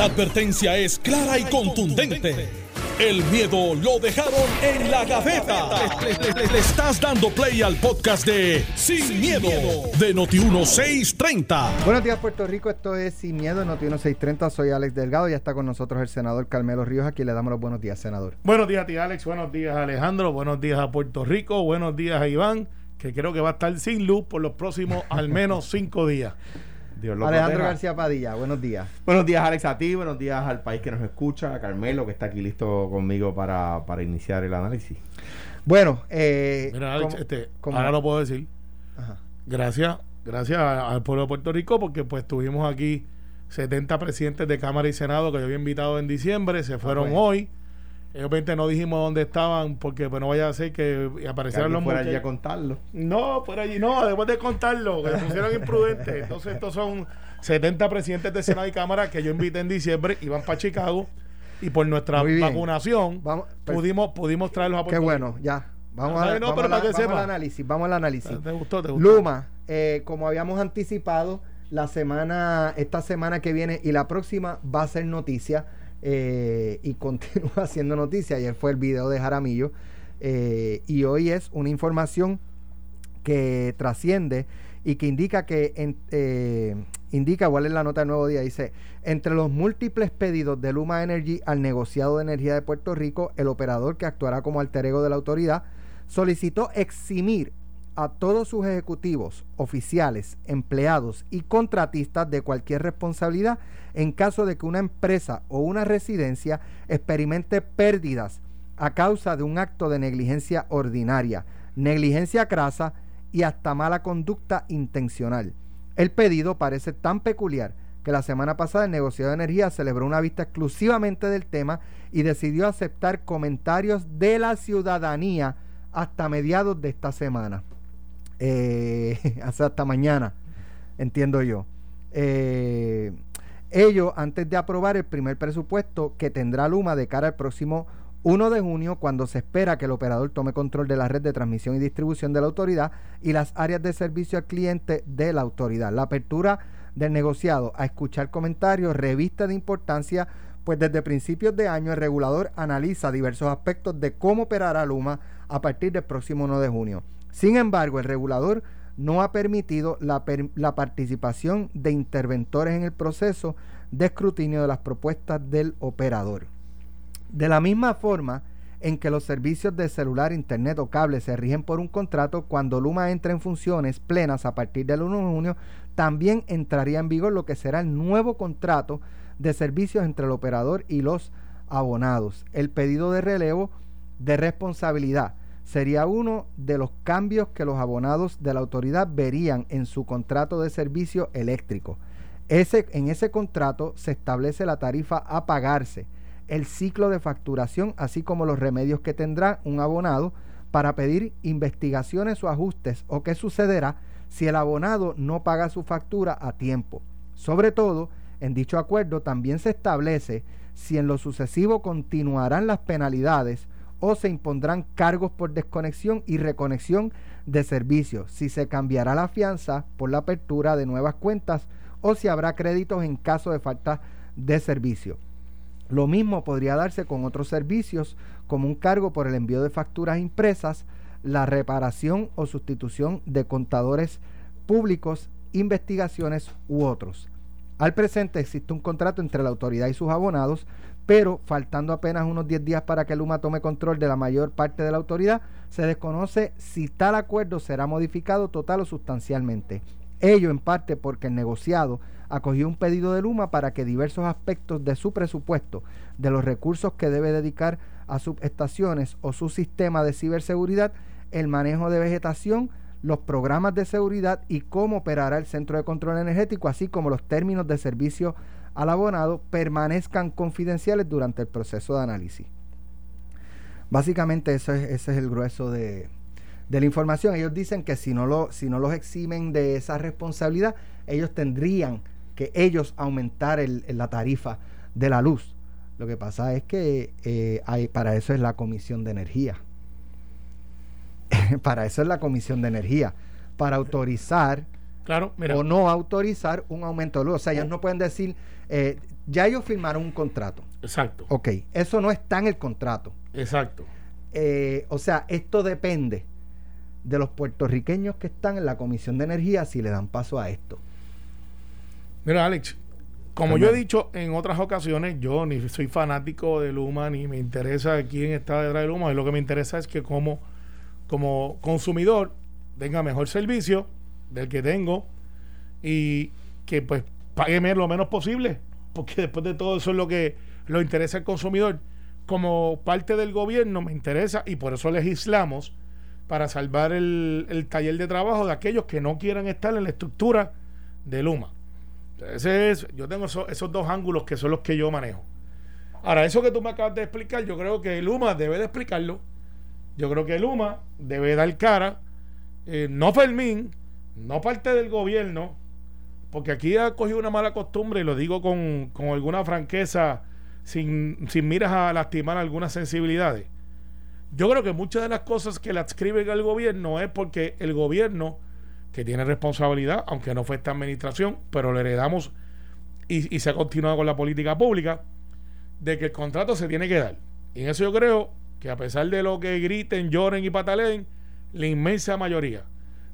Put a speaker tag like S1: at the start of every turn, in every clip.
S1: La advertencia es clara y contundente. El miedo lo dejaron en la gaveta. Le, le estás dando play al podcast de Sin, miedo, de Noti1630.
S2: Buenos días, Puerto Rico. Esto es Sin Miedo, Noti1630. Soy Alex Delgado. Ya está con nosotros el senador Carmelo Ríos. Aquí le damos los buenos días, senador.
S3: Buenos días a ti, Alex. Buenos días, Alejandro. Buenos días a Puerto Rico. Buenos días a Iván, que creo que va a estar sin luz por los próximos al menos cinco días.
S2: Dios lo Alejandro García Padilla, buenos días.
S4: Buenos días, Alex, a ti, buenos días al país que nos escucha, a Carmelo, que está aquí listo conmigo para, para iniciar el análisis.
S2: Bueno, eh,
S3: Mira, Alex, este, ahora lo puedo decir. Ajá. Gracias, gracias al pueblo de Puerto Rico, porque pues tuvimos aquí 70 presidentes de Cámara y Senado que yo había invitado en diciembre, se fueron ah, hoy. Obviamente no dijimos dónde estaban porque pues, no vaya a ser que aparecieran los
S4: fuera allí a contarlo.
S3: No, por allí no, después de contarlo, que se pusieron imprudentes. Entonces estos son 70 presidentes de Senado y Cámara que yo invité en diciembre, iban para Chicago y por nuestra vacunación vamos, pudimos, pudimos traerlos a
S2: Puerto Qué bueno, ya. Vamos, a, no, vamos, al análisis, vamos al análisis. ¿Te gustó, te gustó? Luma, eh, como habíamos anticipado, la semana, esta semana que viene y la próxima va a ser noticia eh, y continúa haciendo noticia. Ayer fue el video de Jaramillo eh, y hoy es una información que trasciende y que indica que eh, indica cuál es la nota del nuevo día. Dice, entre los múltiples pedidos de Luma Energy al negociado de energía de Puerto Rico, el operador que actuará como alter ego de la autoridad solicitó eximir a todos sus ejecutivos, oficiales, empleados y contratistas de cualquier responsabilidad en caso de que una empresa o una residencia experimente pérdidas a causa de un acto de negligencia ordinaria, negligencia crasa y hasta mala conducta intencional. El pedido parece tan peculiar que la semana pasada el negociado de energía celebró una vista exclusivamente del tema y decidió aceptar comentarios de la ciudadanía hasta mediados de esta semana. Eh, hasta mañana, entiendo yo. Eh, ello antes de aprobar el primer presupuesto que tendrá Luma de cara al próximo 1 de junio, cuando se espera que el operador tome control de la red de transmisión y distribución de la autoridad y las áreas de servicio al cliente de la autoridad. La apertura del negociado a escuchar comentarios revista de importancia, pues desde principios de año el regulador analiza diversos aspectos de cómo operará Luma a partir del próximo 1 de junio. Sin embargo, el regulador no ha permitido la, participación de interventores en el proceso de escrutinio de las propuestas del operador. De la misma forma en que los servicios de celular, internet o cable se rigen por un contrato, cuando Luma entra en funciones plenas a partir del 1 de junio, también entraría en vigor lo que será el nuevo contrato de servicios entre el operador y los abonados. El pedido de relevo de responsabilidad sería uno de los cambios que los abonados de la autoridad verían en su contrato de servicio eléctrico. Ese, en ese contrato se establece la tarifa a pagarse, el ciclo de facturación, así como los remedios que tendrá un abonado para pedir investigaciones o ajustes o qué sucederá si el abonado no paga su factura a tiempo. Sobre todo, en dicho acuerdo también se establece si en lo sucesivo continuarán las penalidades o se impondrán cargos por desconexión y reconexión de servicios, si se cambiará la fianza por la apertura de nuevas cuentas o si habrá créditos en caso de falta de servicio. Lo mismo podría darse con otros servicios como un cargo por el envío de facturas impresas, la reparación o sustitución de contadores públicos, investigaciones u otros. Al presente existe un contrato entre la autoridad y sus abonados pero faltando apenas unos 10 días para que Luma tome control de la mayor parte de la autoridad, se desconoce si tal acuerdo será modificado total o sustancialmente. Ello en parte porque el negociado acogió un pedido de Luma para que diversos aspectos de su presupuesto, de los recursos que debe dedicar a subestaciones o su sistema de ciberseguridad, el manejo de vegetación, los programas de seguridad y cómo operará el centro de control energético, así como los términos de servicio al abonado permanezcan confidenciales durante el proceso de análisis. Básicamente eso es, ese es el grueso de, la información. Ellos dicen que si no, lo, si no los eximen de esa responsabilidad, ellos tendrían que ellos aumentar la tarifa de la luz. Lo que pasa es que eh, hay, para eso es la Comisión de Energía. para eso es la Comisión de Energía. Para autorizar
S3: claro,
S2: o no autorizar un aumento de luz. O sea, ellos no pueden decir, eh, Ya ellos firmaron un contrato.
S3: Exacto.
S2: Ok, eso no está en el contrato.
S3: Exacto.
S2: Eh, o sea, esto depende de los puertorriqueños que están en la Comisión de Energía si le dan paso a esto.
S3: Mira, Alex, como yo he dicho en otras ocasiones, yo ni soy fanático de Luma, ni me interesa quién está detrás de Luma. Y lo que me interesa es que como, como consumidor tenga mejor servicio del que tengo y que pues pague lo menos posible, porque después de todo eso es lo que lo interesa al consumidor. Como parte del gobierno me interesa y por eso legislamos para salvar el, el taller de trabajo de aquellos que no quieran estar en la estructura de Luma. Ese es, yo tengo esos, dos ángulos que son los que yo manejo. Ahora, eso que tú me acabas de explicar, yo creo que Luma debe de explicarlo. Yo creo que Luma debe dar cara, eh, no Fermín, no parte del gobierno, porque aquí ha cogido una mala costumbre, y lo digo con, con alguna franqueza, sin, sin miras a lastimar algunas sensibilidades. Yo creo que muchas de las cosas que le adscriben al gobierno es porque el gobierno que tiene responsabilidad, aunque no fue esta administración, pero le heredamos y, se ha continuado con la política pública, de que el contrato se tiene que dar. Y en eso yo creo que a pesar de lo que griten, lloren y pataleen, la inmensa mayoría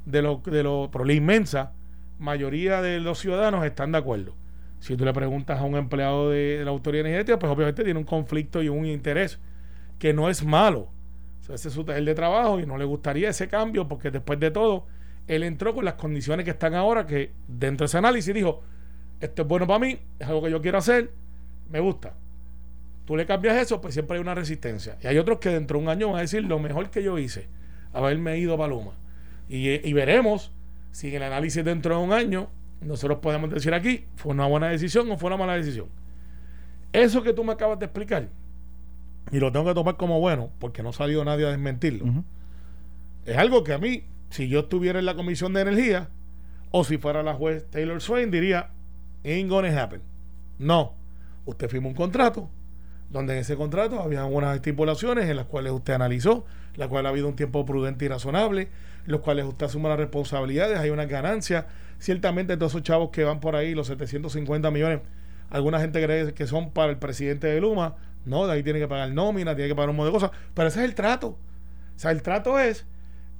S3: de los, de lo, pero la inmensa mayoría de los ciudadanos están de acuerdo. Si tú le preguntas a un empleado de, la autoridad energética, pues obviamente tiene un conflicto y un interés que no es malo. ese es su taller de trabajo y no le gustaría ese cambio porque después de todo él entró con las condiciones que están ahora, que dentro de ese análisis dijo, esto es bueno para mí, es algo que yo quiero hacer, me gusta. Tú le cambias eso, pues siempre hay una resistencia. Y hay otros que dentro de un año van a decir, lo mejor que yo hice, haberme ido a Paloma. Y, y veremos si en el análisis dentro de un año, nosotros podemos decir aquí, fue una buena decisión o fue una mala decisión. Eso que tú me acabas de explicar, y lo tengo que tomar como bueno, porque no salió nadie a desmentirlo, es algo que a mí si yo estuviera en la Comisión de Energía o si fuera la juez Taylor Swain, diría, ain't gonna happen. No, usted firmó un contrato donde en ese contrato había unas estipulaciones en las cuales usted analizó, la cual ha habido un tiempo prudente y razonable, los cuales usted asume las responsabilidades, hay una ganancia. Ciertamente todos esos chavos que van por ahí, los 750 millones, alguna gente cree que son para el presidente de Luma, no, de ahí tiene que pagar nómina, tiene que pagar un montón de cosas, pero ese es el trato. O sea, el trato es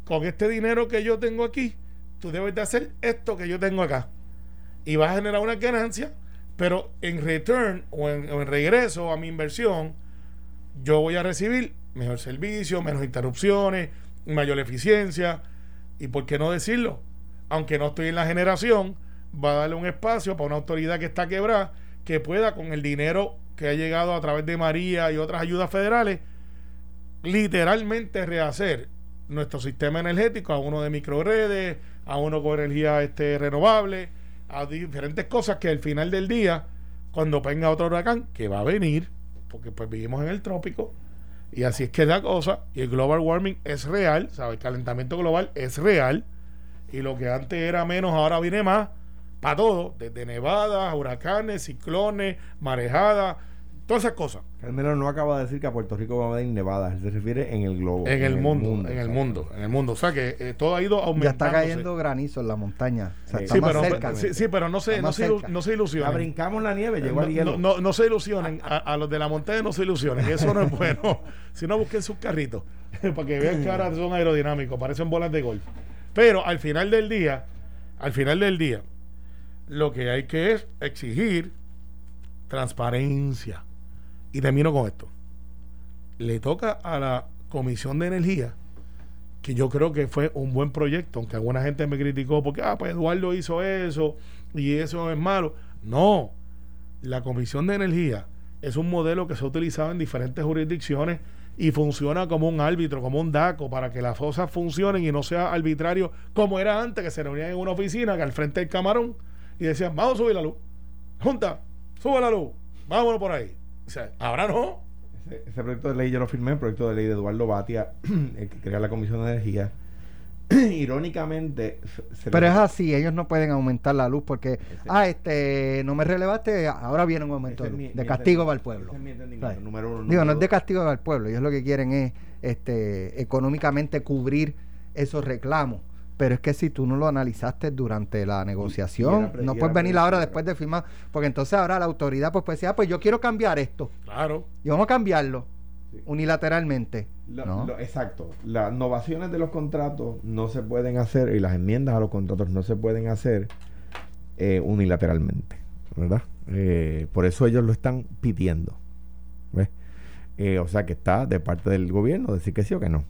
S3: con este dinero que yo tengo aquí, tú debes de hacer esto que yo tengo acá. Y vas a generar una ganancia, pero en return o en, regreso a mi inversión, yo voy a recibir mejor servicio, menos interrupciones, mayor eficiencia. Y por qué no decirlo, aunque no estoy en la generación, va a darle un espacio para una autoridad que está quebrada, que pueda con el dinero que ha llegado a través de María y otras ayudas federales, literalmente rehacer nuestro sistema energético a uno de microredes, a uno con energía este, renovable, a diferentes cosas que al final del día, cuando venga otro huracán, que va a venir, porque pues vivimos en el trópico, y así es que la cosa, y el global warming es real, ¿sabes? El calentamiento global es real, y lo que antes era menos, ahora viene más, para todo, desde nevadas, huracanes, ciclones, marejadas, Todas esas cosas.
S4: Carmelo no acaba de decir que a Puerto Rico va a haber nevadas, él se refiere en el globo.
S3: En, el, mundo, en el mundo, en el mundo. O sea que eh, todo ha ido aumentando.
S2: Ya está cayendo granizo en la montaña.
S3: sí, pero, sí, pero no se, no se, no se ilusionen.
S4: La brincamos la nieve, llegó
S3: el
S4: hielo.
S3: No, no, se ilusionen. A, los de la montaña no se ilusionen. Eso no es bueno. si no, busquen sus carritos. para que vean que ahora son aerodinámicos, parecen bolas de golf. Pero al final del día, al final del día, lo que hay que es exigir transparencia y termino con esto. Le toca a la Comisión de Energía, que yo creo que fue un buen proyecto, aunque alguna gente me criticó porque, ah, pues Eduardo hizo eso y eso es malo. No, la Comisión de Energía es un modelo que se ha utilizado en diferentes jurisdicciones y funciona como un árbitro, como un DACO, para que las cosas funcionen y no sea arbitrario como era antes, que se reunían en una oficina, que al frente del camarón, y decían, vamos a subir la luz. Junta, sube la luz, vámonos por ahí. O sea, ahora no.
S4: Ese, proyecto de ley yo lo firmé, el proyecto de ley de Eduardo Batia, el que crea la Comisión de Energía. Irónicamente.
S2: Pero es así, ellos no pueden aumentar la luz porque, ah, este, no me relevaste, ahora viene un aumento de, castigo para el pueblo. Digo, no es de castigo para el pueblo, ellos lo que quieren es este, económicamente cubrir esos reclamos pero es que si tú no lo analizaste durante la negociación, no puedes venir ahora después de firmar, porque entonces ahora la autoridad pues puede decir, ah, pues yo quiero cambiar esto.
S3: Claro.
S2: Y vamos a cambiarlo unilateralmente.
S4: exacto. Las innovaciones de los contratos no se pueden hacer y las enmiendas a los contratos no se pueden hacer eh, unilateralmente, ¿verdad? Eh, por eso ellos lo están pidiendo. Eh, o sea que está de parte del gobierno decir que sí o que no.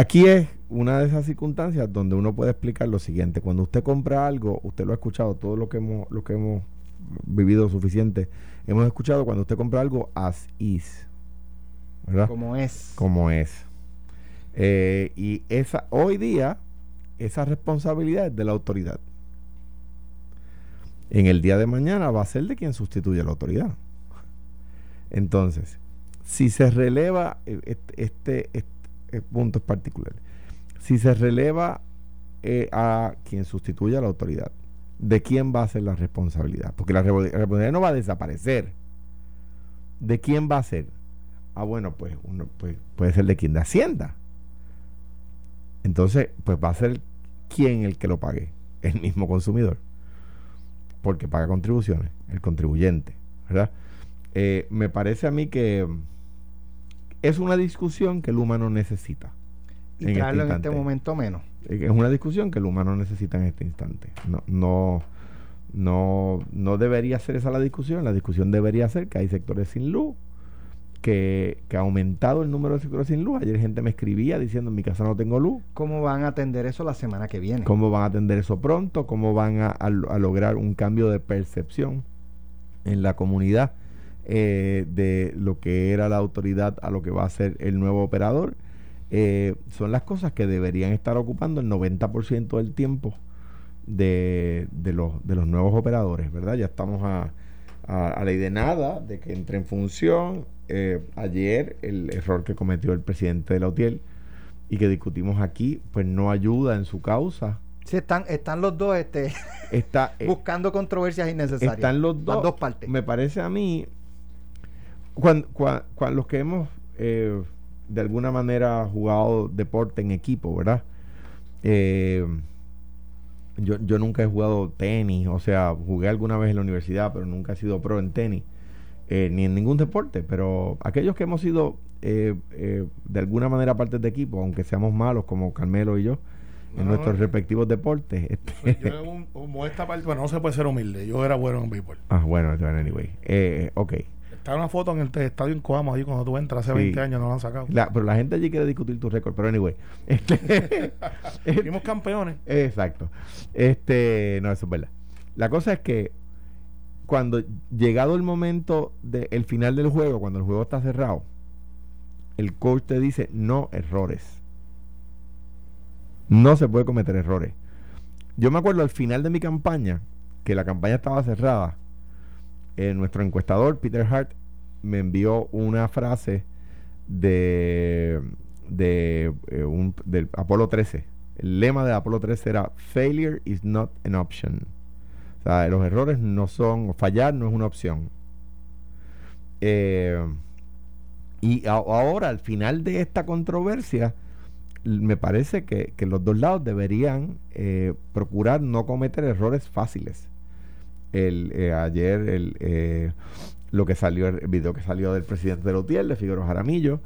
S4: Aquí es una de esas circunstancias donde uno puede explicar lo siguiente. Cuando usted compra algo, usted lo ha escuchado, todo lo que hemos, lo que hemos vivido suficiente hemos escuchado cuando usted compra algo as is. ¿Verdad?
S2: Como es.
S4: Como es. Eh, y esa, hoy día, esa responsabilidad es de la autoridad. En el día de mañana va a ser de quien sustituye a la autoridad. Entonces, si se releva eh, este, este, este punto es particular, si se releva eh, a quien sustituye a la autoridad, de quién va a ser la responsabilidad. Porque la responsabilidad no va a desaparecer. ¿De quién va a ser? Ah, bueno, pues uno pues, puede ser de quien de Hacienda. Entonces, pues va a ser quién el que lo pague. El mismo consumidor. Porque paga contribuciones, el contribuyente. ¿Verdad? Eh, me parece a mí que es una discusión que el humano necesita.
S2: Y en este en este momento menos.
S4: Es una discusión que el humano necesita en este instante. No, no, no, no debería ser esa la discusión. La discusión debería ser que hay sectores sin luz, que, que, ha aumentado el número de sectores sin luz. Ayer gente me escribía diciendo en mi casa no tengo luz.
S2: ¿Cómo van a atender eso la semana que viene?
S4: ¿Cómo van a atender eso pronto? ¿Cómo van a, lograr un cambio de percepción en la comunidad eh, de lo que era la autoridad a lo que va a ser el nuevo operador? Eh, son las cosas que deberían estar ocupando el 90% del tiempo de, los, de los nuevos operadores, ¿verdad? Ya estamos a, a, ley de nada de que entre en función. Eh, ayer el error que cometió el presidente de la UTIEL y que discutimos aquí, pues no ayuda en su causa.
S2: Sí, están, están los dos este,
S4: Está,
S2: eh, buscando controversias innecesarias.
S4: Están los dos, dos partes. Me parece a mí, cuando, cuando, los que hemos de alguna manera jugado deporte en equipo, ¿verdad? Eh, yo, yo nunca he jugado tenis, o sea, jugué alguna vez en la universidad, pero nunca he sido pro en tenis, eh, ni en ningún deporte, pero aquellos que hemos sido eh, de alguna manera parte de equipo, aunque seamos malos como Carmelo y yo, en nuestros respectivos deportes.
S3: Este yo, como esta parte, bueno, no se puede ser humilde, yo era bueno en béisbol.
S4: Ah, bueno, anyway, ok.
S3: Está una foto en el estadio en Coamo ahí cuando tú entras hace 20 años, no lo han sacado.
S4: pero la gente allí quiere discutir tu récord, pero anyway.
S3: Este, Fuimos campeones.
S4: Exacto. Este, no, eso es verdad. La cosa es que cuando llegado el momento del final del juego, cuando el juego está cerrado, el coach te dice no errores. No se puede cometer errores. Yo me acuerdo al final de mi campaña, que la campaña estaba cerrada, eh, nuestro encuestador, Peter Hart, me envió una frase de, de eh, un, del Apolo 13. El lema de Apolo 13 era Failure is not an option. O sea, los errores no son, fallar no es una opción. Eh, y ahora, al final de esta controversia, me parece que, los dos lados deberían procurar no cometer errores fáciles el, eh, ayer el, eh, lo que salió, el video que salió del presidente de Lotiel, de Figueroa Jaramillo.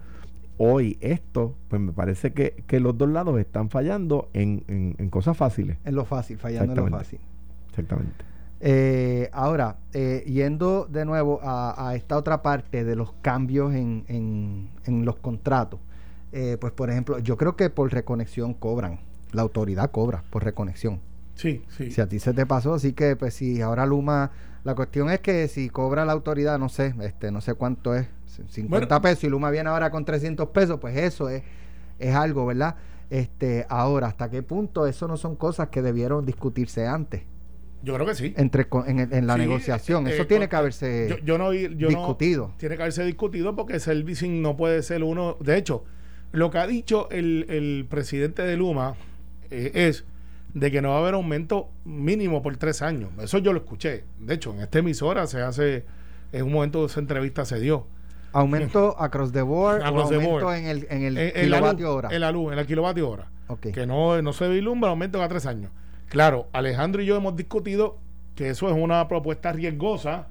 S4: Hoy esto, pues me parece que, que los dos lados están fallando en, en, cosas fáciles.
S2: En lo fácil, fallando en lo fácil.
S4: Exactamente.
S2: Eh, ahora, yendo de nuevo a, a, esta otra parte de los cambios en, en, en los contratos, pues por ejemplo, yo creo que por reconexión cobran, la autoridad cobra por reconexión.
S3: Sí, sí.
S2: Si a ti se te pasó, así que pues si ahora Luma, la cuestión es que si cobra la autoridad, no sé, este no sé cuánto es, 50 pesos y Luma viene ahora con 300 pesos, pues eso es es algo, ¿verdad? Este, ahora, ¿hasta qué punto eso no son cosas que debieron discutirse antes?
S3: Yo creo que sí.
S2: Entre, en, la negociación. Eh, eso tiene que haberse
S3: yo, no,
S2: discutido.
S3: tiene que haberse discutido porque servicing no puede ser uno. De hecho, lo que ha dicho el, el presidente de Luma eh, es de que no va a haber aumento mínimo por tres años. Eso yo lo escuché. De hecho, en esta emisora se hace, en un momento de esa entrevista se dio.
S2: Aumento across the board aumento en el, en el kilovatio hora.
S3: En la luz, en el kilovatio hora. Que no, no se vislumbra aumento cada tres años. Claro, Alejandro y yo hemos discutido que eso es una propuesta riesgosa,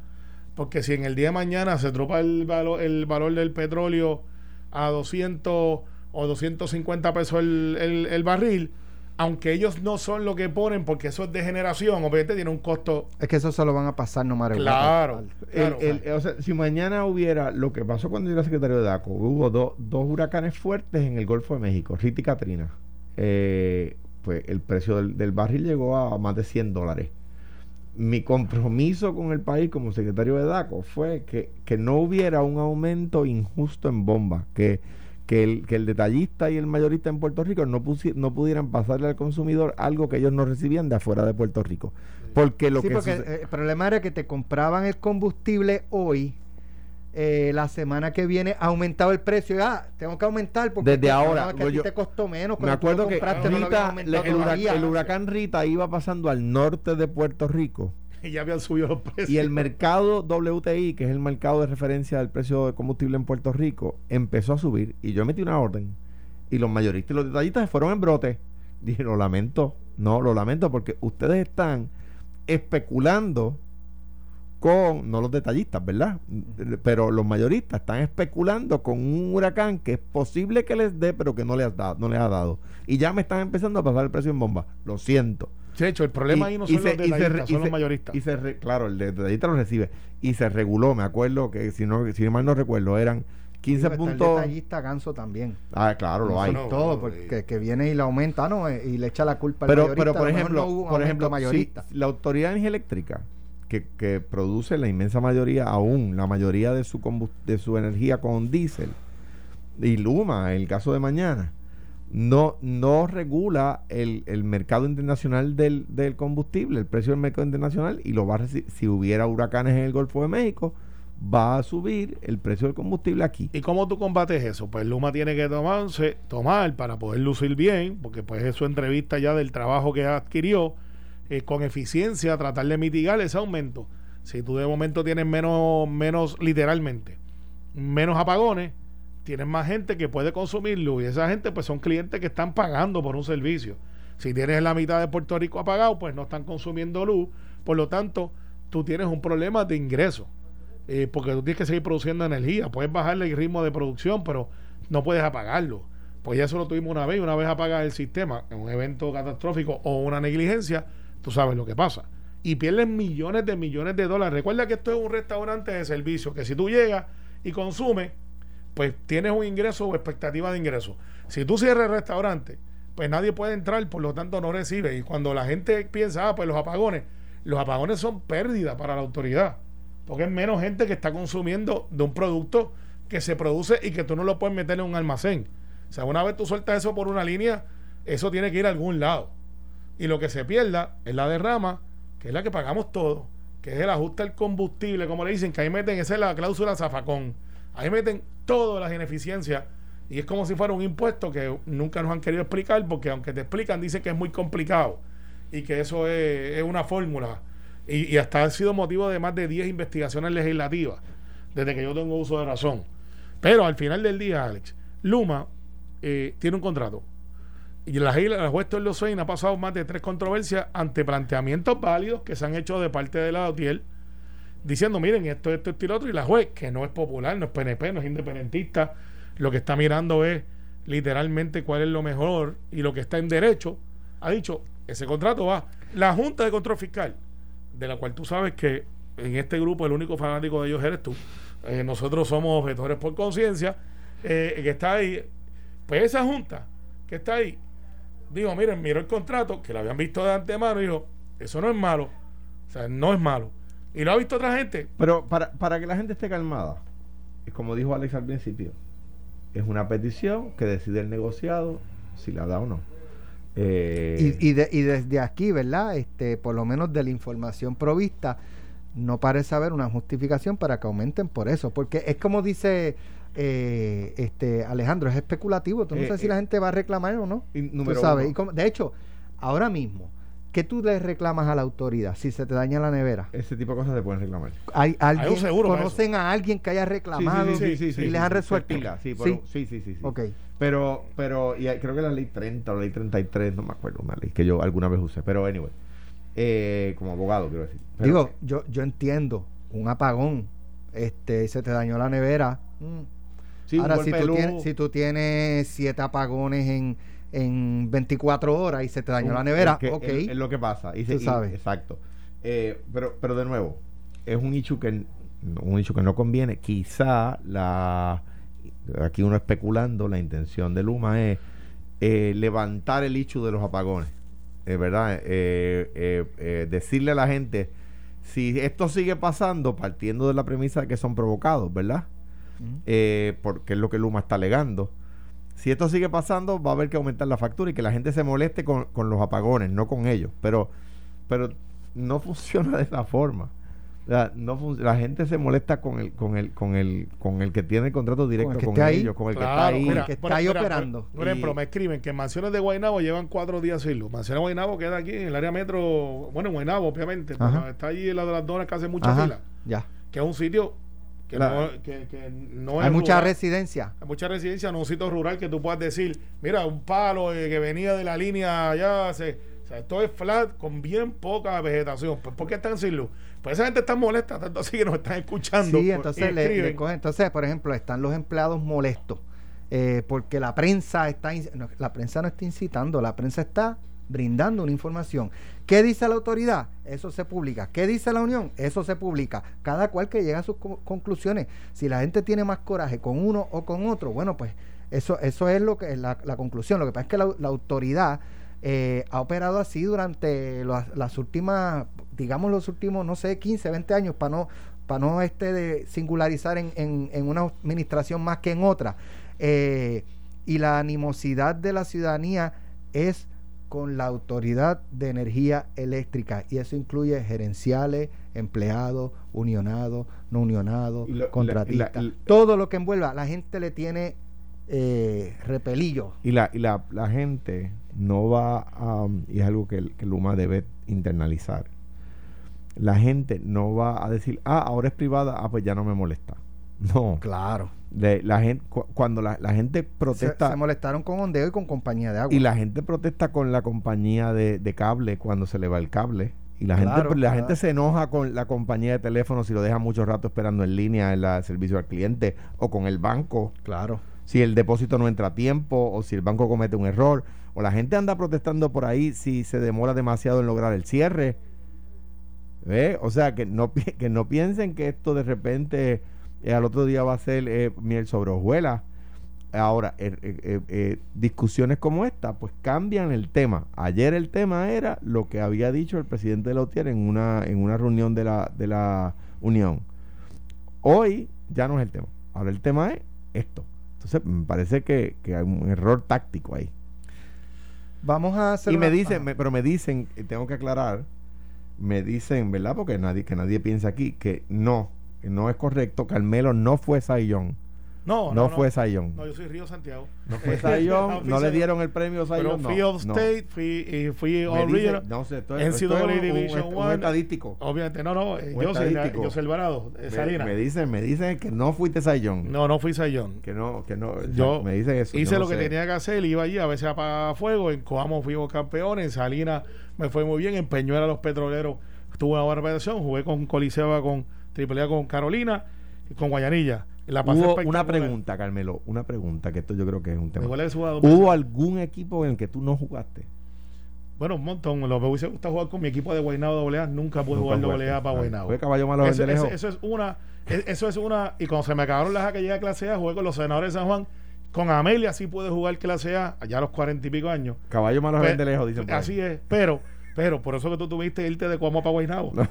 S3: porque si en el día de mañana se tropa el valor, el valor del petróleo a 200 o 250 pesos el, el barril, aunque ellos no son lo que ponen, porque eso es de generación, obviamente tiene un costo.
S2: Es que eso se lo van a pasar no más
S3: Claro.
S4: o sea, si mañana hubiera lo que pasó cuando yo era secretario de DACO, hubo dos huracanes fuertes en el Golfo de México, Rita y Katrina. Eh, pues el precio del, barril llegó a más de 100 dólares. Mi compromiso con el país como secretario de DACO fue que, que no hubiera un aumento injusto en bomba, que que el, que el detallista y el mayorista en Puerto Rico no, no pudieran pasarle al consumidor algo que ellos no recibían de afuera de Puerto Rico. Porque lo
S2: sí,
S4: que
S2: porque eh, el problema era que te compraban el combustible hoy, eh, la semana que viene ha aumentado el precio. Ah, tengo que aumentar porque
S4: desde ahora
S2: que te costó menos.
S4: Me acuerdo que el huracán Rita iba pasando al norte de Puerto Rico
S3: ya habían subido los precios.
S4: Y el mercado WTI, que es el mercado de referencia del precio de combustible en Puerto Rico, empezó a subir y yo metí una orden. Y los mayoristas y los detallistas se fueron en brote. Dije, lo lamento. No, lo lamento porque ustedes están especulando con, no los detallistas, ¿verdad? Pero los mayoristas están especulando con un huracán que es posible que les dé, pero que no les, dado, no les ha dado. Y ya me están empezando a pasar el precio en bomba. Lo siento.
S3: De hecho, el problema ahí no son los detallistas, son los mayoristas.
S4: Y se claro, el detallista lo recibe. Y se reguló, me acuerdo que si no si mal no recuerdo, eran 15 puntos. El
S2: detallista ganso también.
S4: Ah, claro, lo hay.
S2: todo, porque que viene y le aumenta, ¿no? Eh, y le echa la culpa
S4: al pero, mayorista. Pero, por ejemplo, por ejemplo mayorista. la Autoridad de Energía Eléctrica, que, que, produce la inmensa mayoría, aún la mayoría de su, de su energía con diésel, y Luma, el caso de mañana, no, no regula el, el mercado internacional del, del, combustible, el precio del mercado internacional, y lo va a si hubiera huracanes en el Golfo de México, va a subir el precio del combustible aquí.
S3: ¿Y cómo tú combates eso? Pues Luma tiene que tomarse, tomar para poder lucir bien, porque pues es su entrevista ya del trabajo que adquirió, eh, con eficiencia, tratar de mitigar ese aumento. Si tú de momento tienes menos, menos literalmente, menos apagones, tienes más gente que puede consumir luz y esa gente pues son clientes que están pagando por un servicio. Si tienes la mitad de Puerto Rico apagado, pues no están consumiendo luz, por lo tanto, tú tienes un problema de ingreso, eh, porque tú tienes que seguir produciendo energía, puedes bajarle el ritmo de producción, pero no puedes apagarlo. Pues ya eso lo tuvimos una vez, una vez apaga el sistema en un evento catastrófico o una negligencia, tú sabes lo que pasa. Y pierdes millones de millones de dólares. Recuerda que esto es un restaurante de servicio, que si tú llegas y consumes, pues tienes un ingreso o expectativa de ingreso. Si tú cierres el restaurante, pues nadie puede entrar, por lo tanto no recibe. Y cuando la gente piensa, ah, pues los apagones, los apagones son pérdidas para la autoridad, porque es menos gente que está consumiendo de un producto que se produce y que tú no lo puedes meter en un almacén. O sea, una vez tú sueltas eso por una línea, eso tiene que ir a algún lado. Y lo que se pierda es la derrama, que es la que pagamos todos, que es el ajuste del combustible, como le dicen, que ahí meten, esa es la cláusula zafacón. Ahí meten todas las ineficiencias y es como si fuera un impuesto que nunca nos han querido explicar porque aunque te explican dicen que es muy complicado y que eso es, una fórmula y, hasta ha sido motivo de más de 10 investigaciones legislativas desde que yo tengo uso de razón. Pero al final del día, Alex, Luma eh, tiene un contrato y la, la juez Torlosein ha pasado más de tres controversias ante planteamientos válidos que se han hecho de parte de la OTIEL diciendo, miren, esto, esto, esto y lo otro, y la juez, que no es popular, no es PNP, no es independentista, lo que está mirando es literalmente cuál es lo mejor y lo que está en derecho, ha dicho, ese contrato va. La Junta de Control Fiscal, de la cual tú sabes que en este grupo el único fanático de ellos eres tú, eh, nosotros somos objetores por conciencia, eh, que está ahí, pues esa Junta que está ahí, dijo, miren, miró el contrato, que lo habían visto de antemano, y dijo, eso no es malo, o sea, no es malo ¿Y lo ha visto otra gente?
S4: Pero para, para que la gente esté calmada, como dijo Alex al principio, es una petición que decide el negociado si la da o no.
S2: Eh, y, y, desde aquí, ¿verdad? Este, por lo menos de la información provista, no parece haber una justificación para que aumenten por eso. Porque es como dice eh, este Alejandro, es especulativo. Tú no eh, sabes si la gente va a reclamar o no. Y, sabes. de hecho, ahora mismo, ¿Qué tú le reclamas a la autoridad si se te daña la nevera?
S4: Ese tipo de cosas se pueden reclamar.
S2: ¿Hay alguien, ¿Conocen a alguien que haya reclamado y les han resuelto?
S4: Sí, sí, sí, sí, Pero, pero y creo que la ley 30 o la ley 33, no me acuerdo, una ley que yo alguna vez usé. Pero, anyway, eh, como abogado, quiero decir.
S2: Digo, yo, yo entiendo un apagón, este se te dañó la nevera. Mm. Ahora, si tú, tienes, si tú tienes siete apagones en en 24 horas y se te dañó la nevera,
S4: es ok. Es, lo que pasa. Y, se, sabes. exacto. Eh, pero, pero de nuevo, es un hecho que un hecho que no conviene. Quizá la aquí uno especulando, la intención de Luma es eh, levantar el hecho de los apagones. Es verdad, eh, decirle a la gente, si esto sigue pasando, partiendo de la premisa de que son provocados, ¿verdad? porque es lo que Luma está alegando si esto sigue pasando, va a haber que aumentar la factura y que la gente se moleste con, los apagones, no con ellos. Pero, pero no funciona de esa forma. no la gente se molesta con el con el con el con el que tiene el contrato directo con, ellos, con el que está ahí,
S2: que está ahí operando.
S3: Por, ejemplo, me escriben que mansiones de Guaynabo llevan cuatro días sin luz. Mansiones de Guaynabo queda aquí en el área metro, bueno, en Guaynabo, obviamente, está allí en la de las donas que hace mucha fila.
S2: Ya.
S3: Que es un sitio
S2: hay mucha residencia.
S3: Hay mucha residencia, no un sitio rural que tú puedas decir, mira, un palo eh, que venía de la línea allá, se, o sea, esto es flat con bien poca vegetación. Pues, ¿Por qué están sin luz? Pues esa gente está molesta, tanto así que nos están escuchando.
S2: Sí, entonces, le, entonces por ejemplo, están los empleados molestos eh, porque la prensa está, la prensa no está incitando, la prensa está brindando una información. ¿Qué dice la autoridad? Eso se publica. ¿Qué dice la Unión? Eso se publica. Cada cual que llega a sus conclusiones. Si la gente tiene más coraje con uno o con otro, bueno, pues eso, eso es lo que es la, conclusión. Lo que pasa es que la, autoridad eh, ha operado así durante las, últimas, digamos los últimos, no sé, 15, 20 años, para no, para no este de singularizar en, en, una administración más que en otra. Eh, y la animosidad de la ciudadanía es con la Autoridad de Energía Eléctrica y eso incluye gerenciales, empleados, unionados, no unionados, contratistas, todo lo que envuelva. La gente le tiene eh, repelillo.
S4: Y la, y la, la gente no va a, y es algo que, que Luma debe internalizar, la gente no va a decir, ah, ahora es privada, ah, pues ya no me molesta. No.
S2: Claro
S4: la gente, cuando la, gente protesta.
S2: Se, molestaron con Ondeo y con compañía de agua.
S4: Y la gente protesta con la compañía de, cable cuando se le va el cable. Y la gente la gente se enoja con la compañía de teléfono si lo deja mucho rato esperando en línea en el servicio al cliente o con el banco.
S2: Claro.
S4: Si el depósito no entra a tiempo o si el banco comete un error. O la gente anda protestando por ahí si se demora demasiado en lograr el cierre. ¿Ve? O sea, que no, que no piensen que esto de repente eh, al otro día va a ser eh, miel sobre hojuelas. Ahora, eh, discusiones como esta, pues cambian el tema. Ayer el tema era lo que había dicho el presidente de la UTIER en una, en una reunión de la, de la Unión. Hoy ya no es el tema. Ahora el tema es esto. Entonces, me parece que, hay un error táctico ahí.
S2: Vamos a hacer.
S4: Y me dicen, pero me dicen, tengo que aclarar, me dicen, ¿verdad? Porque nadie, que nadie piensa aquí que no, no es correcto. Carmelo no fue Sayón.
S3: No,
S4: no, no, fue Sayón.
S3: No, yo soy Río Santiago.
S4: No fue Sayón, no, le dieron el premio Sayón.
S3: Pero fui no, State, fui, fui All Regional. No sé, esto es, esto es Division un, un, estadístico. Obviamente, no, no, eh, yo soy, yo soy Alvarado,
S4: Salina. Me dicen, me dicen que no fuiste Sayón.
S3: No, no fui Sayón.
S4: Que no, que no. Yo me dicen eso.
S3: Hice lo que tenía que hacer, iba allí, a veces apagar fuego, en Coamo fuimos campeones, en Salinas me fue muy bien, en Peñuela los petroleros tuve una buena preparación, jugué con Coliseba con triple A con Carolina y con Guayanilla.
S4: La Hubo una pregunta, Carmelo, una pregunta, que esto yo creo que es un tema. ¿Hubo algún equipo en el que tú no jugaste?
S3: Bueno, un montón. Lo me hubiese gustado jugar con mi equipo de Guaynabo AA. Nunca pude jugar doble A para Guaynabo.
S4: Fue caballo malo
S3: eso, eso, eso, es una. Eso es una. Y cuando se me acabaron las que llegué a clase A, jugué con los senadores de San Juan. Con Amelia sí pude jugar clase A, allá a los cuarenta y pico años.
S4: Caballo malo de lejos, dicen.
S3: Así es. Pero, pero por eso que tú tuviste irte de Cuamo para Guaynabo.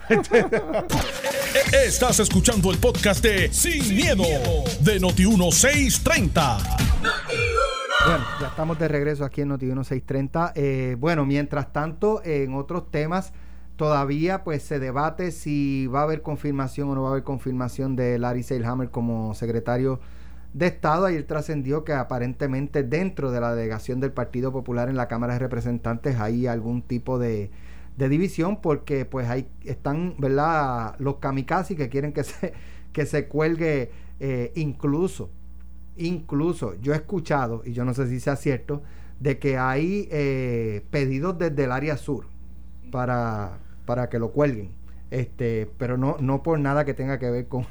S1: Estás escuchando el podcast de Sin, miedo, de Noti1630.
S2: Bueno, ya estamos de regreso aquí en Noti1630. Eh, bueno, mientras tanto, en otros temas, todavía pues se debate si va a haber confirmación o no va a haber confirmación de Larry Seilhammer como secretario de Estado. Ayer trascendió que aparentemente dentro de la delegación del Partido Popular en la Cámara de Representantes hay algún tipo de de división porque pues ahí están, ¿verdad? Los kamikaze que quieren que se, que se cuelgue eh, incluso, incluso yo he escuchado, y yo no sé si sea cierto, de que hay eh, pedidos desde el área sur para, para que lo cuelguen. Este, pero no, no por nada que tenga que ver con,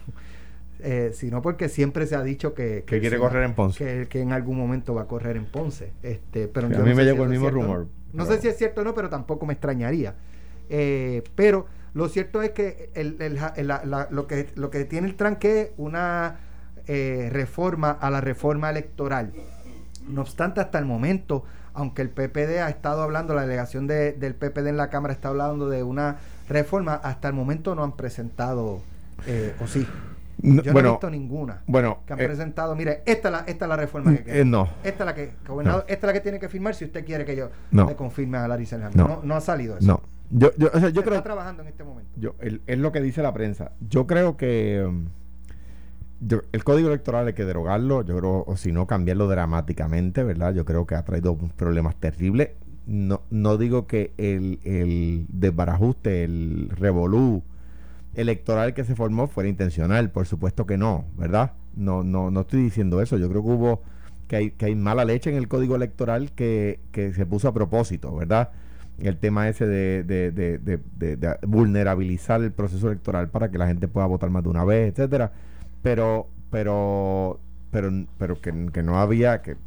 S2: eh, sino porque siempre se ha dicho que,
S4: que, quiere correr en Ponce.
S2: Que, en algún momento va a correr en Ponce. Este, pero
S4: a mí me llegó el mismo rumor.
S2: No sé si es cierto o no, pero tampoco me extrañaría. Eh, pero lo cierto es que lo que lo que tiene el tranque es una eh, reforma a la reforma electoral. No obstante, hasta el momento, aunque el PPD ha estado hablando, la delegación de, del PPD en la Cámara está hablando de una reforma, hasta el momento no han presentado, eh, o sí. Yo no he visto ninguna
S4: bueno,
S2: que han presentado. Mire, esta es la, esta es la reforma que
S4: quiere. no.
S2: Esta es la que, gobernador, esta es la que tiene que firmar si usted quiere que yo le confirme a Larry no. no. ha salido eso.
S4: No. Yo, yo, o sea, yo
S2: creo, está trabajando en este momento.
S4: Yo, es lo que dice la prensa. Yo creo que um, el código electoral hay que derogarlo, yo creo, o si no, cambiarlo dramáticamente, ¿verdad? Yo creo que ha traído problemas terribles. No, no digo que el, el desbarajuste, el revolú electoral que se formó fuera intencional, por supuesto que no, ¿verdad? No, no, no estoy diciendo eso. Yo creo que hubo que hay, que hay mala leche en el código electoral que, que se puso a propósito, ¿verdad? el tema ese de, de, de, vulnerabilizar el proceso electoral para que la gente pueda votar más de una vez, etcétera. Pero, pero, pero, pero que, no había que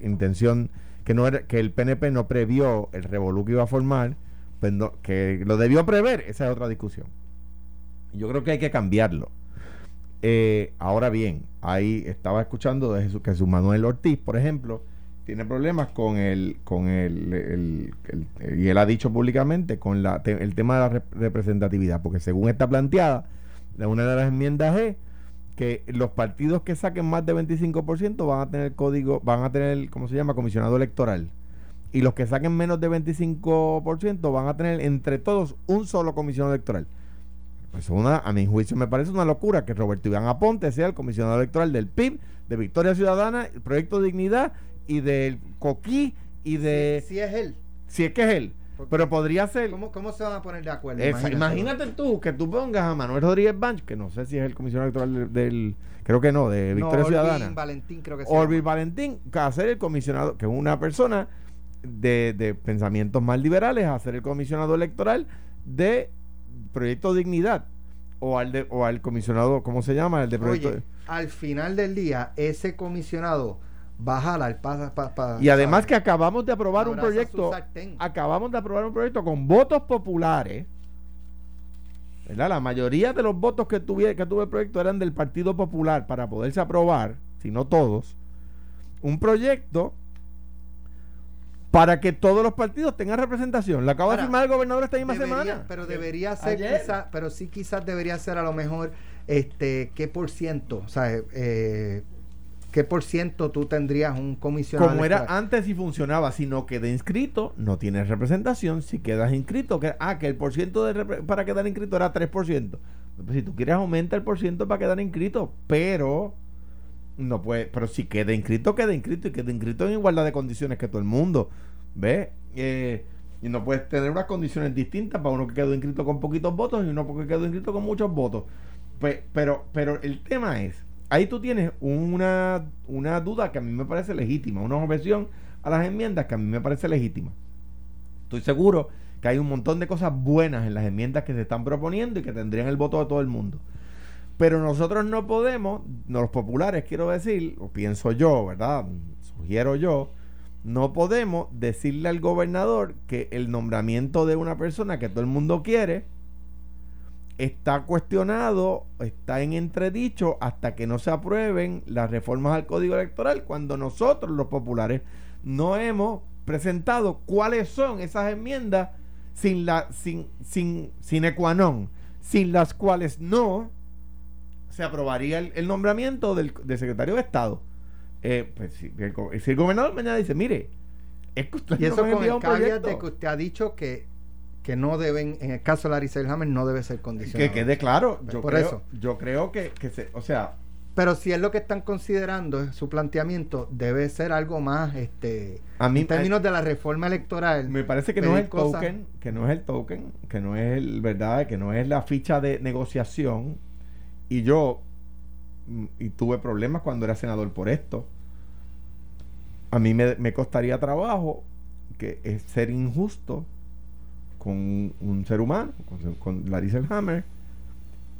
S4: intención, que no era, que el PNP no previó el revolú que iba a formar, pues que lo debió prever, esa es otra discusión. Yo creo que hay que cambiarlo. Eh, ahora bien, ahí estaba escuchando de Jesús, Jesús Manuel Ortiz, por ejemplo, tiene problemas con el, con el, y él ha dicho públicamente, con la, el tema de la representatividad, porque según está planteada, una de las enmiendas es que los partidos que saquen más de 25% van a tener código, van a tener, ¿cómo se llama?, comisionado electoral. Y los que saquen menos de 25% van a tener entre todos un solo comisionado electoral. Pues una, a mi juicio me parece una locura que Roberto Iván Aponte sea el comisionado electoral del PIB, de Victoria Ciudadana, el Proyecto Dignidad y del Coquí y de...
S2: Si, es él.
S4: Si es que es él. pero podría ser...
S2: ¿cómo, ¿Cómo se van a poner de acuerdo?
S4: imagínate, tú que tú pongas a Manuel Rodríguez Banch, que no sé si es el comisionado electoral del... creo que no, de Victoria no, Ciudadana.
S2: Valentín creo que
S4: Orville Valentín, que a ser el comisionado, que es una persona de, de pensamientos más liberales, a ser el comisionado electoral de Proyecto Dignidad o al de, o al comisionado, ¿cómo se llama? El de
S2: proyecto. al final del día, ese comisionado bajar al
S4: y además que acabamos de aprobar un proyecto acabamos de aprobar un proyecto con votos populares ¿verdad? la mayoría de los votos que tuve que tuve el proyecto eran del Partido Popular para poderse aprobar si no todos un proyecto para que todos los partidos tengan representación. Lo acaba de firmar el gobernador esta misma semana.
S2: Pero debería ser quizás, pero sí quizás debería ser a lo mejor este qué por ciento, o sea, eh, ¿qué por ciento tú tendrías un comisionado?
S4: Como era antes y funcionaba, si no queda inscrito, no tienes representación. Si quedas inscrito, que, ah, que el por ciento de para quedar inscrito era 3%. Pues si tú quieres aumenta el por ciento para quedar inscrito, pero no puede, pero si queda inscrito, queda inscrito y queda inscrito en igualdad de condiciones que todo el mundo. ¿Ves? Eh, y no puedes tener unas condiciones distintas para uno que quedó inscrito con poquitos votos y uno que quedó inscrito con muchos votos. Pues, pero, pero el tema es ahí tú tienes una, una duda que a mí me parece legítima, una objeción a las enmiendas que a mí me parece legítima. Estoy seguro que hay un montón de cosas buenas en las enmiendas que se están proponiendo y que tendrían el voto de todo el mundo. Pero nosotros no podemos, los populares quiero decir, o pienso yo, ¿verdad? Sugiero yo, no podemos decirle al gobernador que el nombramiento de una persona que todo el mundo quiere, está cuestionado, está en entredicho hasta que no se aprueben las reformas al Código Electoral, cuando nosotros los populares no hemos presentado cuáles son esas enmiendas sin la sin sin sin equanon, sin las cuales no se aprobaría el, nombramiento del, secretario de Estado. Eh, pues, si, el, gobernador mañana dice, mire,
S2: es que usted y eso con el de que usted ha dicho que que no deben, en el caso de Larry Selhammer, no debe ser condicionado.
S4: Que quede claro, yo, creo, yo creo que, que se, o sea,
S2: Pero si es lo que están considerando, su planteamiento debe ser algo más, este, en términos de la reforma electoral.
S4: Me parece que no es el token, que no es el token, que no es el, verdad, que no es la ficha de negociación. Y yo, mm, y tuve problemas cuando era senador por esto. A mí me, costaría trabajo que es ser injusto con un ser humano, con, con Larissa Hammer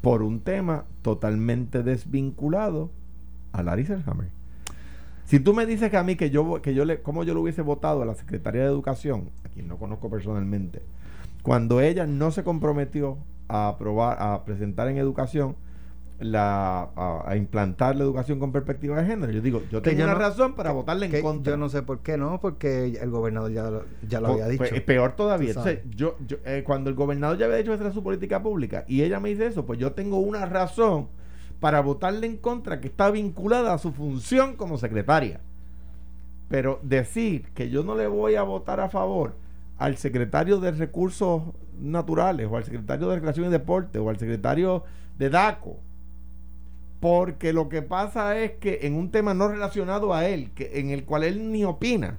S4: por un tema totalmente desvinculado a Larry Selhammer. Si tú me dices que a mí que yo que yo le cómo yo lo hubiese votado a la secretaria de Educación, a quien no conozco personalmente, cuando ella no se comprometió a aprobar a presentar en educación la, a, implantar la educación con perspectiva de género. Yo digo, yo tengo una razón para votarle en contra.
S2: Yo no sé por qué no, porque el gobernador ya lo, ya lo había pues, dicho.
S4: peor todavía. yo, eh, cuando el gobernador ya había dicho que esa era su política pública y ella me dice eso, pues yo tengo una razón para votarle en contra que está vinculada a su función como secretaria. Pero decir que yo no le voy a votar a favor al secretario de Recursos Naturales o al secretario de Recreación y Deporte o al secretario de DACO porque lo que pasa es que en un tema no relacionado a él, que, en el cual él ni opina,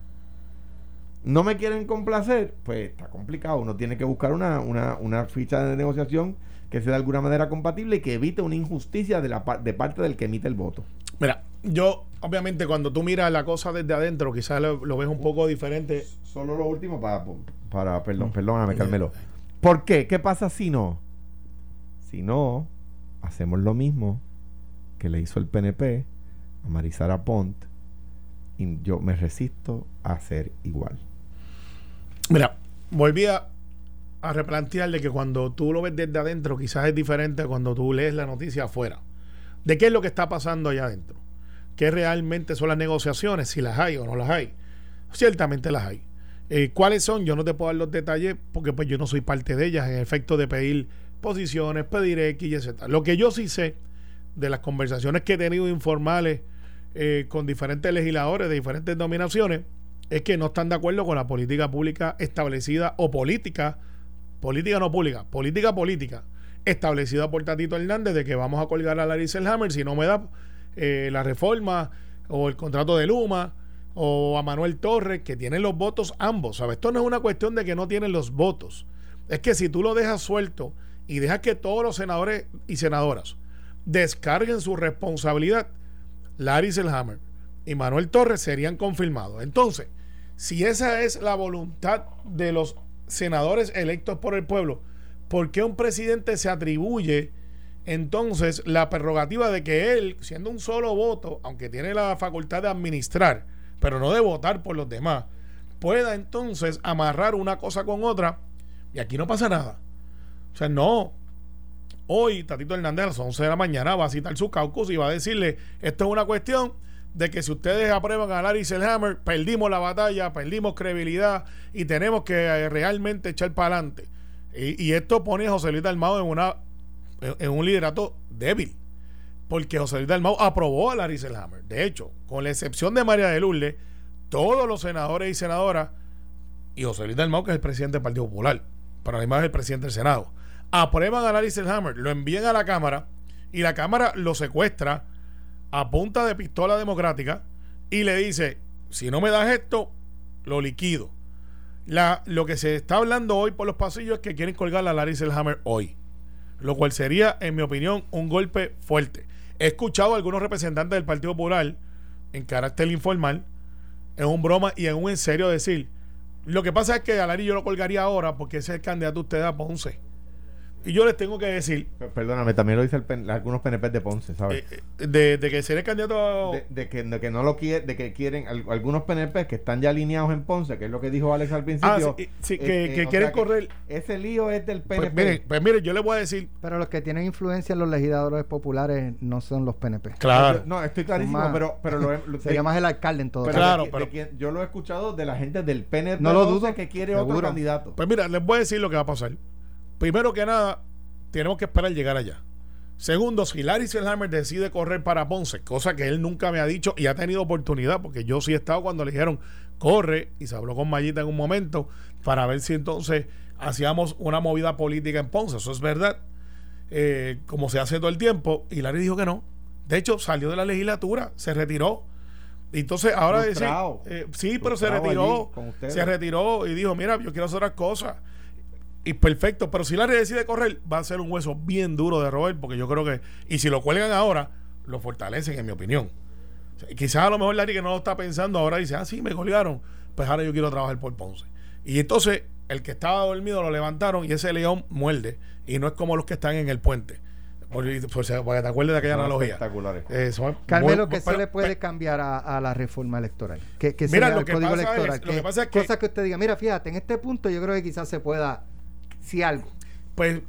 S4: no me quieren complacer, pues está complicado. Uno tiene que buscar una, una, ficha de negociación que sea de alguna manera compatible y que evite una injusticia de, la, de parte del que emite el voto.
S3: Mira, yo, obviamente, cuando tú miras la cosa desde adentro, quizás lo, ves un poco diferente.
S4: Solo lo último para, para perdón, mm. perdóname, Carmelo. ¿Por qué? ¿Qué pasa si no? Si no, hacemos lo mismo que le hizo el PNP a Marisara Pont y yo me resisto a hacer igual.
S3: Mira, volví a, a replantearle que cuando tú lo ves desde adentro quizás es diferente a cuando tú lees la noticia afuera. ¿De qué es lo que está pasando allá adentro? ¿Qué realmente son las negociaciones? Si las hay o no las hay. Ciertamente las hay. Eh, ¿Cuáles son? Yo no te puedo dar los detalles porque pues yo no soy parte de ellas en efecto de pedir posiciones, pedir X, etc. Lo que yo sí sé de las conversaciones que he tenido informales eh, con diferentes legisladores de diferentes dominaciones es que no están de acuerdo con la política pública establecida o política, política no pública, política política establecida por Tatito Hernández de que vamos a colgar a Larry Selhammer si no me da eh, la reforma o el contrato de Luma o a Manuel Torres que tienen los votos ambos. ¿sabes? Esto no es una cuestión de que no tienen los votos. Es que si tú lo dejas suelto y dejas que todos los senadores y senadoras descarguen su responsabilidad, Larry Selhammer y Manuel Torres serían confirmados. Entonces, si esa es la voluntad de los senadores electos por el pueblo, ¿por qué un presidente se atribuye entonces la prerrogativa de que él, siendo un solo voto, aunque tiene la facultad de administrar, pero no de votar por los demás, pueda entonces amarrar una cosa con otra y aquí no pasa nada? O sea, no, Hoy Tatito Hernández a las 11 de la mañana va a citar su caucus y va a decirle, esto es una cuestión de que si ustedes aprueban a Larry Selhammer, perdimos la batalla, perdimos credibilidad y tenemos que eh, realmente echar para adelante. Y, esto pone a José Luis Dalmau en, una, en un liderato débil, porque José Luis Dalmau aprobó a Larry Selhammer. De hecho, con la excepción de María de Lourdes, todos los senadores y senadoras, y José Luis Dalmau, que es el presidente del Partido Popular, pero además es el presidente del Senado, aprueban a Larry Selhammer, lo envían a la Cámara y la Cámara lo secuestra a punta de pistola democrática y le dice, si no me das esto, lo liquido. La, lo que se está hablando hoy por los pasillos es que quieren colgar a Larry Selhammer hoy, lo cual sería, en mi opinión, un golpe fuerte. He escuchado a algunos representantes del Partido Popular en carácter informal, en un broma y en un en serio decir, lo que pasa es que a Larry yo lo colgaría ahora porque ese es el candidato usted a Ponce. Y yo les tengo que decir.
S4: Perdóname, también lo dice algunos PNP de Ponce, ¿sabes?
S3: Eh, eh, de, que ser el candidato.
S4: De, que, de que no lo quiere, de que quieren algunos PNP que están ya alineados en Ponce, que es lo que dijo Alex al principio.
S3: Ah, sí, que, eh, quieren correr.
S4: ese lío es del PNP.
S3: Pues, pues mire, yo le voy a decir.
S2: Pero los que tienen influencia en los legisladores populares no son los PNP.
S3: Claro.
S4: no, estoy clarísimo, pero, pero lo,
S2: sería más el alcalde en todo
S3: caso. Claro,
S4: pero, yo lo he escuchado de la gente del PNP. No lo dudo. que quiere otro candidato.
S3: Pues mira, les voy a decir lo que va a pasar. Primero que nada tenemos que esperar llegar allá. Segundo, si Larry Selhammer decide correr para Ponce, cosa que él nunca me ha dicho y ha tenido oportunidad, porque yo sí he estado cuando le dijeron corre y se habló con Mayita en un momento para ver si entonces hacíamos una movida política en Ponce. Eso es verdad, eh, como se hace todo el tiempo. Y Larry dijo que no, De hecho, salió de la legislatura, se retiró. Entonces, ahora dice, eh, sí, pero se retiró, se retiró y dijo, mira, yo quiero hacer otras cosas. Y perfecto, pero si Larry decide correr, va a ser un hueso bien duro de roer, porque yo creo que, y si lo cuelgan ahora, lo fortalecen, en mi opinión. quizás a lo mejor Larry que no lo está pensando ahora dice, ah, sí, me colgaron, pues ahora yo quiero trabajar por Ponce. Y entonces, el que estaba dormido lo levantaron y ese león muerde, y no es como los que están en el puente. Por, por, para que te acuerdes de aquella analogía.
S2: Espectaculares. Eh, Carmelo, ¿qué se le puede cambiar a, la reforma electoral? ¿Qué,
S3: mira, lo que, código electoral?
S2: Es, lo que pasa es que. Cosa que usted diga, mira, fíjate, en este punto yo creo que quizás se pueda si algo.
S3: Pues